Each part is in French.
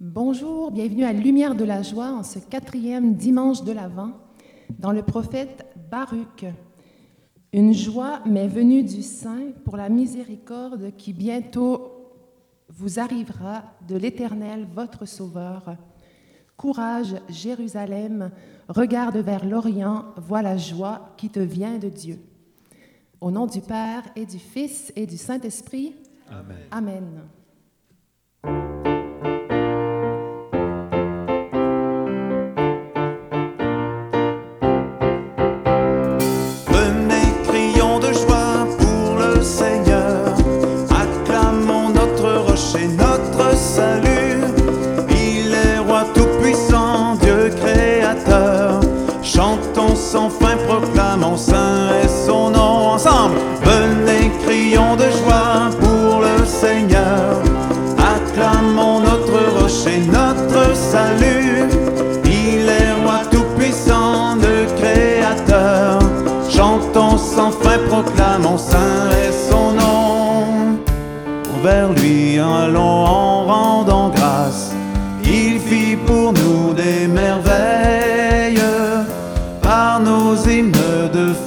Bonjour, bienvenue à Lumière de la joie en ce quatrième dimanche de l'Avent dans le prophète Baruch. Une joie m'est venue du Saint pour la miséricorde qui bientôt vous arrivera de l'Éternel, votre Sauveur. Courage, Jérusalem, regarde vers l'Orient, vois la joie qui te vient de Dieu. Au nom du Père et du Fils et du Saint-Esprit. Amen. Amen.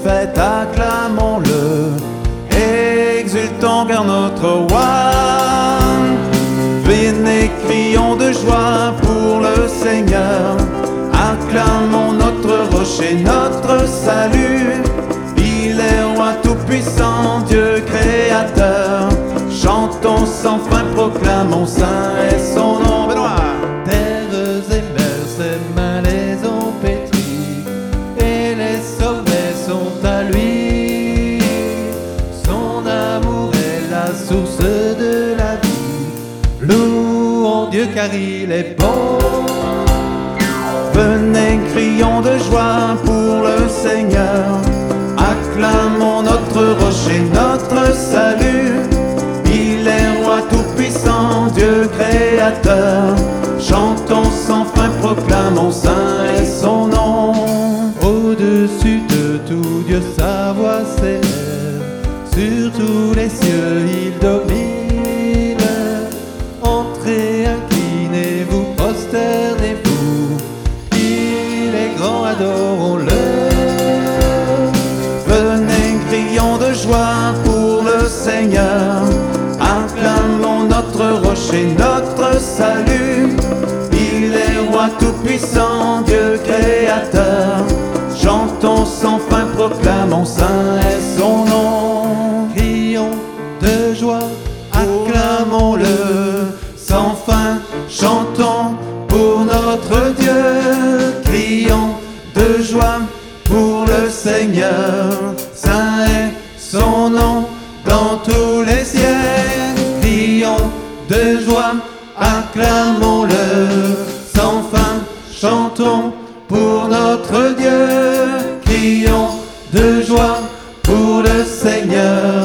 Fête, acclamons-le. Exultons car notre roi. Venez, crions de joie pour le Seigneur. Acclamons notre rocher, notre salut. Il est roi tout-puissant, Dieu créateur. Chantons sans fin, proclamons saint est son nom. Car il est bon. Venez, crions de joie pour le Seigneur. Acclamons notre rocher, notre salut. Il est roi tout-puissant, Dieu créateur. Chantons sans fin, proclamons saint est son nom. Au-dessus de tout, Dieu sa voix s'élève. Sur tous les Acclamons notre rocher, notre salut. Il est roi tout-puissant, Dieu créateur. Chantons sans fin, proclamons saint est son nom. Crions de joie, Acclamons-le sans fin, chantons pour notre Dieu. Crions de joie pour le Seigneur. De joie pour le Seigneur.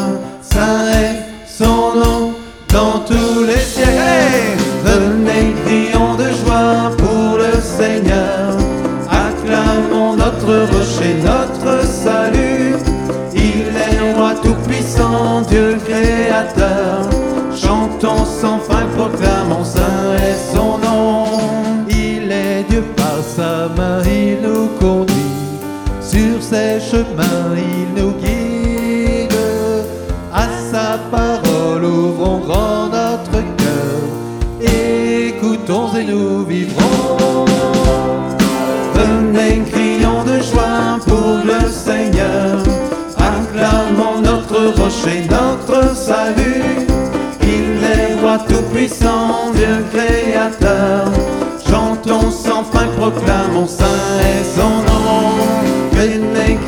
Son nom.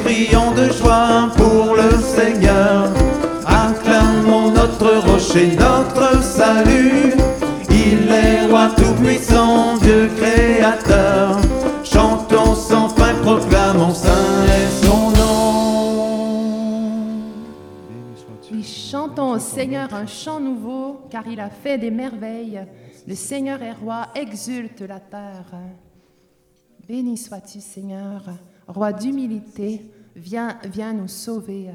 Crions de joie pour le Seigneur. Acclamons notre rocher, notre salut. Il est roi tout-puissant, Dieu créateur. Chantons sans fin, proclamons saint est son nom. Oui, chantons au Seigneur un chant nouveau, car il a fait des merveilles. Le Seigneur est roi, exulte la terre. Béni sois-tu, Seigneur, roi d'humilité, viens, viens nous sauver.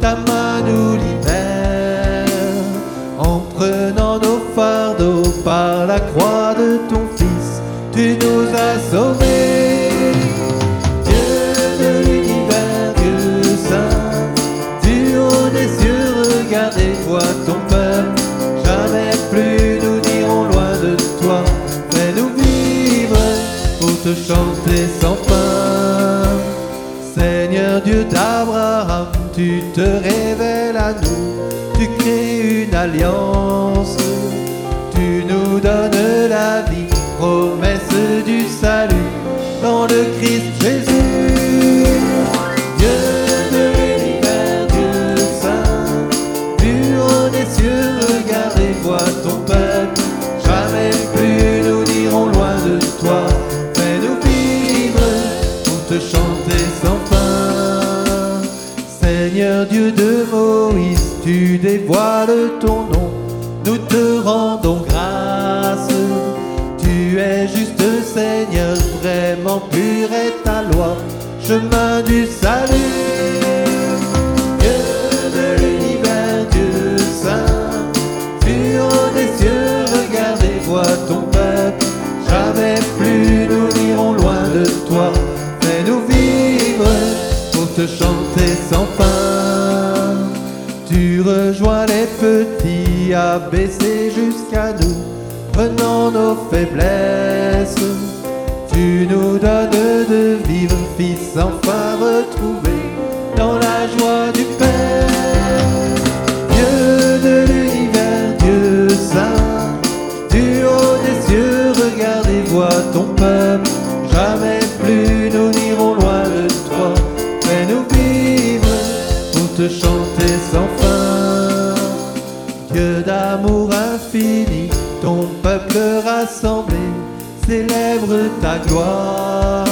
Ta main nous libère en prenant nos fardeaux par la croix de ton Fils. Tu nous as sauvés. Dieu de l'univers, Dieu saint, du haut des cieux, regarde et vois ton peuple. Jamais plus nous n'irons loin de toi. Fais-nous vivre pour te chanter sans tu te révèles à nous, tu crées une alliance, tu nous donnes la vie, promesse du salut dans le tu dévoiles ton nom. Nous te rendons grâce. Tu es juste Seigneur, vraiment pur est ta loi, chemin du salut. Dieu de l'univers, Dieu saint, haut des cieux, regarde et vois ton peuple. Jamais plus nous n'irons loin de toi. Fais-nous vivre pour te chanter sans fin. Tu rejoins les petits abaissés jusqu'à nous, prenant nos faiblesses. Tu nous donnes de vivre, Fils enfin retrouvé chanter sans fin. Dieu d'amour infini, ton peuple rassemblé célèbre ta gloire.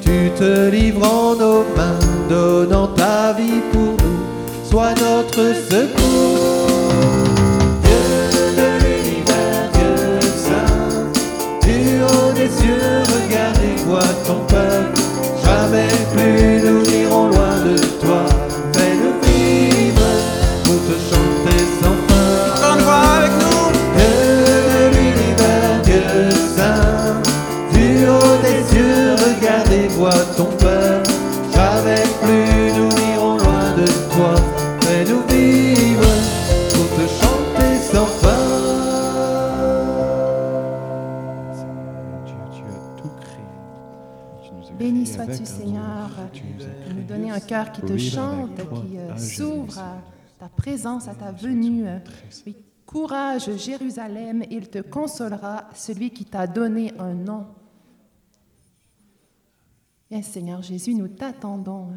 Tu te livres en nos mains, donnant ta vie pour nous, sois notre secours. Dieu de l'univers, Dieu saint, du haut des cieux, ta présence, à ta venue. Courage, Jérusalem, il te consolera, celui qui t'a donné un nom. Bien, Seigneur Jésus, nous t'attendons.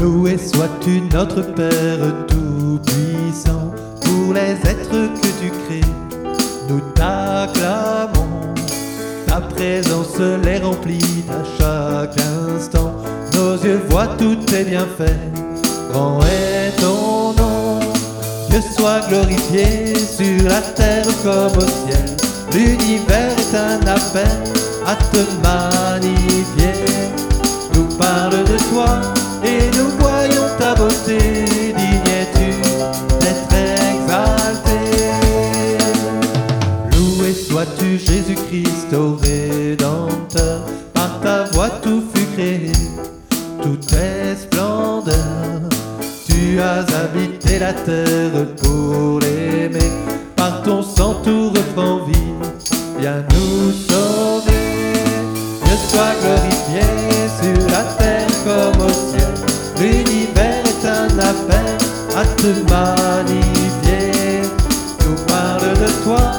Loué sois-tu notre Père les nous t'acclamons. Ta présence les remplit à chaque instant, nos yeux voient tous tes bienfaits, grand est ton nom. Dieu soit glorifié sur la terre comme au ciel, l'univers est un appel à te magnifier. Nous parle de toi et nous voyons ta beauté, Jésus-Christ, ô Rédempteur, par ta voix tout fut créé, tout est splendeur. Tu as habité la terre pour l'aimer, par ton sang tout reprend vie, viens nous sauver. Dieu soit glorifié sur la terre comme au ciel. L'univers est un appel à te magnifier. Nous parle de toi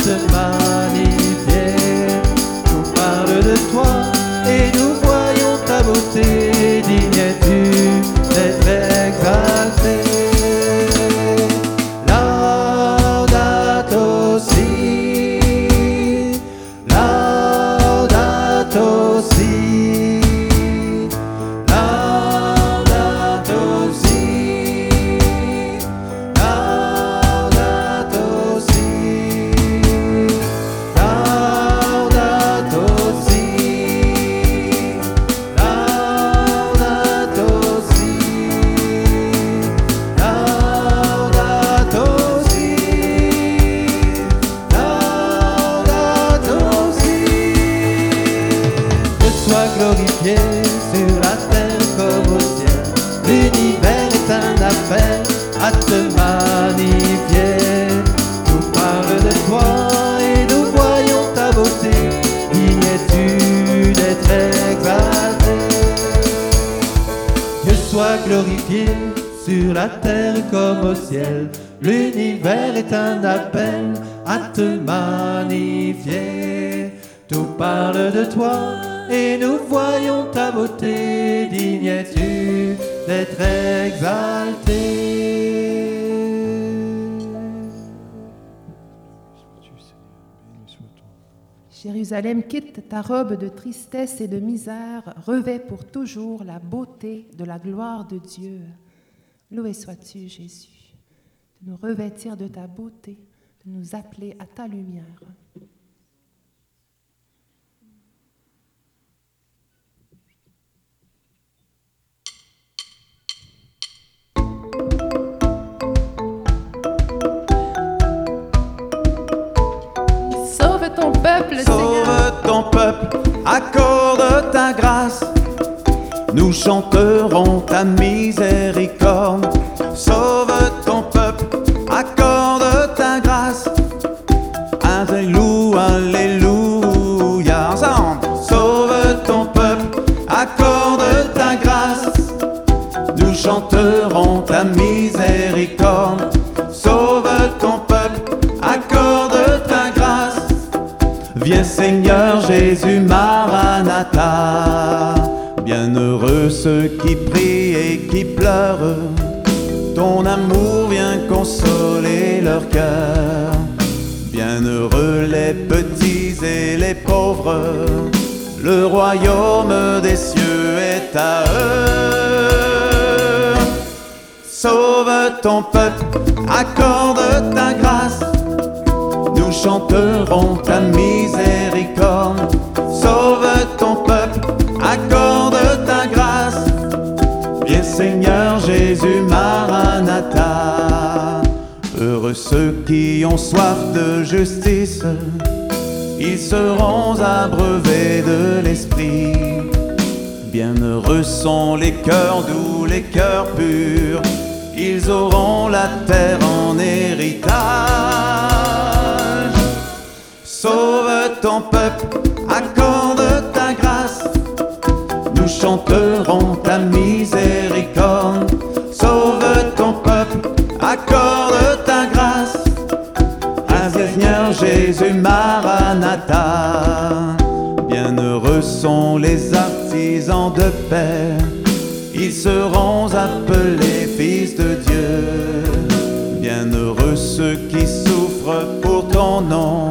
à te terre comme au ciel. L'univers est un appel à te magnifier. Tout parle de toi et nous voyons ta beauté. Digne es-tu d'être exalté. Jérusalem, quitte ta robe de tristesse et de misère, revêt pour toujours la beauté de la gloire de Dieu. Loué sois-tu, Jésus, de nous revêtir de ta beauté, de nous appeler à ta lumière. Sauve ton peuple, Seigneur. Sauve ton peuple, accorde ta grâce. Nous chanterons ta miséricorde. Jésus Maranatha. Bienheureux ceux qui prient et qui pleurent. Ton amour vient consoler leur cœur. Bienheureux les petits et les pauvres. Le royaume des cieux est à eux. Sauve ton peuple, accorde ta grâce. Nous chanterons ta miséricorde. Ceux qui ont soif de justice, ils seront abreuvés de l'Esprit. Bienheureux sont les cœurs doux, les cœurs purs, ils auront la terre en héritage. Sauve ton peuple, accorde ta grâce, nous chanterons Maranatha. Bienheureux sont les artisans de paix, ils seront appelés fils de Dieu. Bienheureux ceux qui souffrent pour ton nom,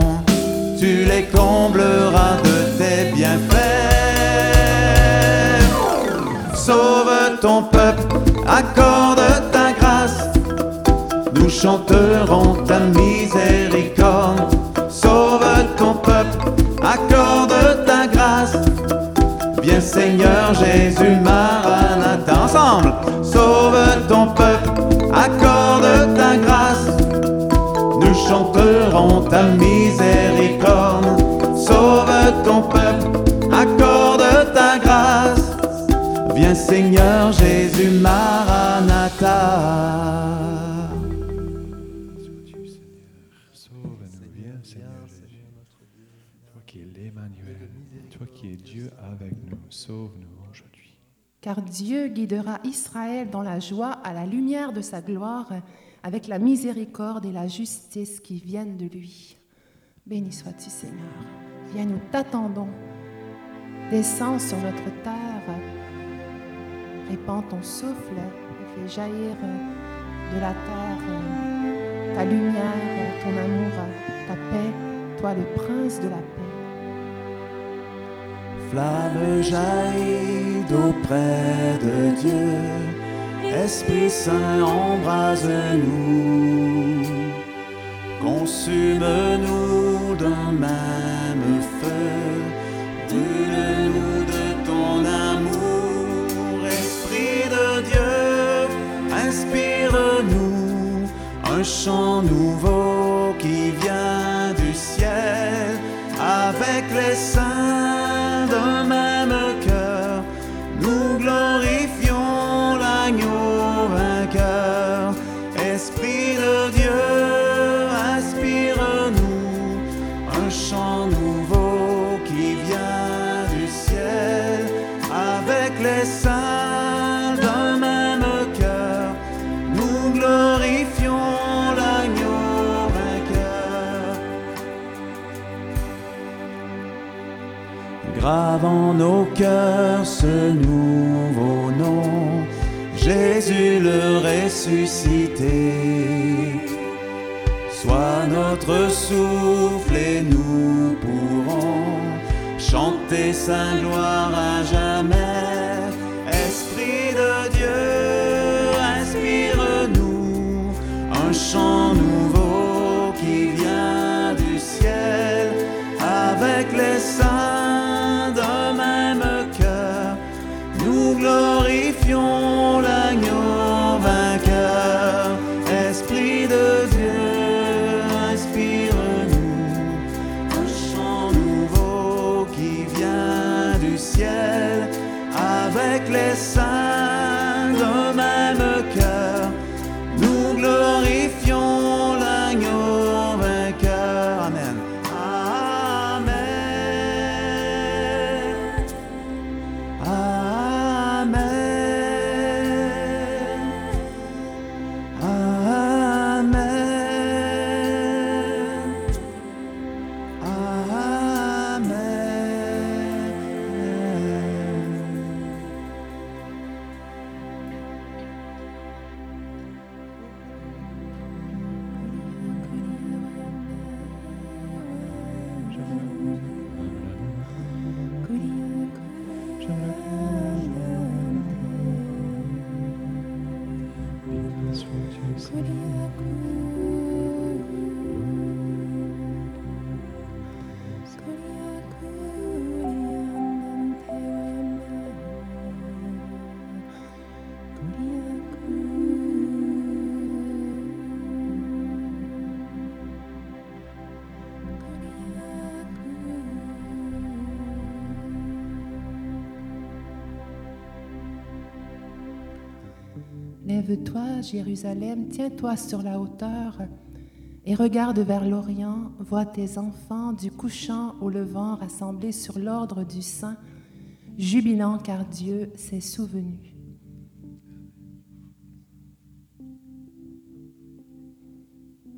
tu les combleras de tes bienfaits. Sauve ton peuple, accorde ta grâce, nous chanterons ta miséricorde. Viens Seigneur Jésus Maranatha. ensemble. Sauve ton peuple, accorde ta grâce. Nous chanterons ta miséricorde. Sauve ton peuple, accorde ta grâce. Viens Seigneur Jésus Maranatha. Qui l'Emmanuel, toi qui es Dieu avec nous, sauve-nous aujourd'hui. Car Dieu guidera Israël dans la joie à la lumière de sa gloire, avec la miséricorde et la justice qui viennent de lui. Béni sois-tu, Seigneur. Viens, nous t'attendons. Descends sur notre terre. Répands ton souffle et fais jaillir de la terre ta lumière, ton amour, ta paix, toi le prince de la paix. Flamme jaillit d'auprès de Dieu, Esprit Saint embrase-nous, consume-nous d'un même feu, brûle-nous de ton amour, Esprit de Dieu, inspire-nous. Un chant nouveau nos cœurs ce nouveau nom, Jésus le ressuscité. Sois notre souffle et nous pourrons chanter sa gloire à Lève-toi, Jérusalem, tiens-toi sur la hauteur et regarde vers l'Orient, vois tes enfants du couchant au levant rassemblés sur l'ordre du Saint, jubilant car Dieu s'est souvenu.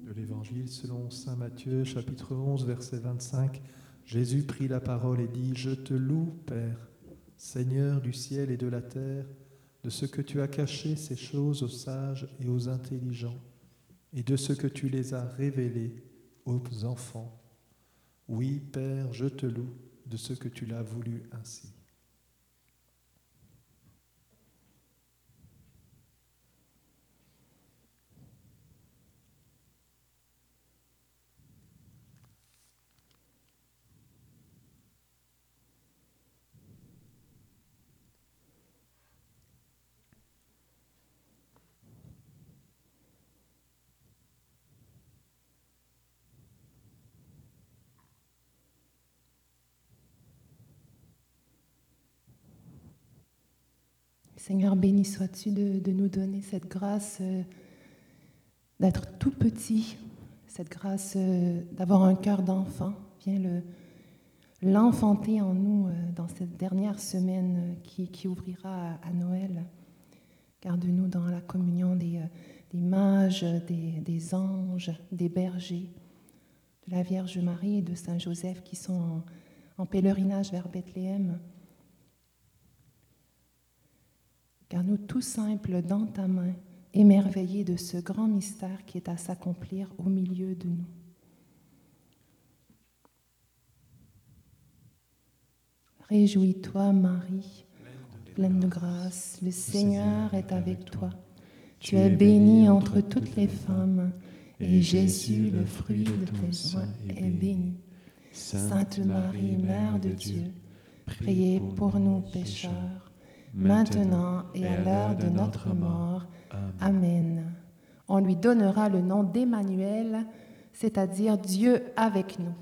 De l'Évangile selon Saint Matthieu, chapitre 11, verset 25, Jésus prit la parole et dit, Je te loue, Père, Seigneur du ciel et de la terre, de ce que tu as caché ces choses aux sages et aux intelligents, et de ce que tu les as révélées aux enfants. Oui, Père, je te loue de ce que tu l'as voulu ainsi. Seigneur, béni sois-tu de, nous donner cette grâce euh, d'être tout petit, cette grâce euh, d'avoir un cœur d'enfant. Viens le, l'enfanter en nous euh, dans cette dernière semaine qui, ouvrira à, Noël. Garde-nous dans la communion des, mages, des, anges, des bergers, de la Vierge Marie et de Saint Joseph qui sont en pèlerinage vers Bethléem. Garde-nous tout simple dans ta main, émerveillés de ce grand mystère qui est à s'accomplir au milieu de nous. Réjouis-toi, Marie, pleine de grâce, le Seigneur est avec toi. Tu es bénie entre toutes les femmes, et Jésus, le fruit de tes seins, est béni. Sainte Marie, Mère de Dieu, priez pour nous pécheurs, maintenant et à l'heure de notre mort. Amen. On lui donnera le nom d'Emmanuel, c'est-à-dire Dieu avec nous.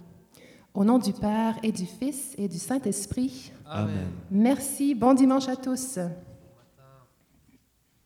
Au nom du Père et du Fils et du Saint-Esprit. Amen. Merci, bon dimanche à tous.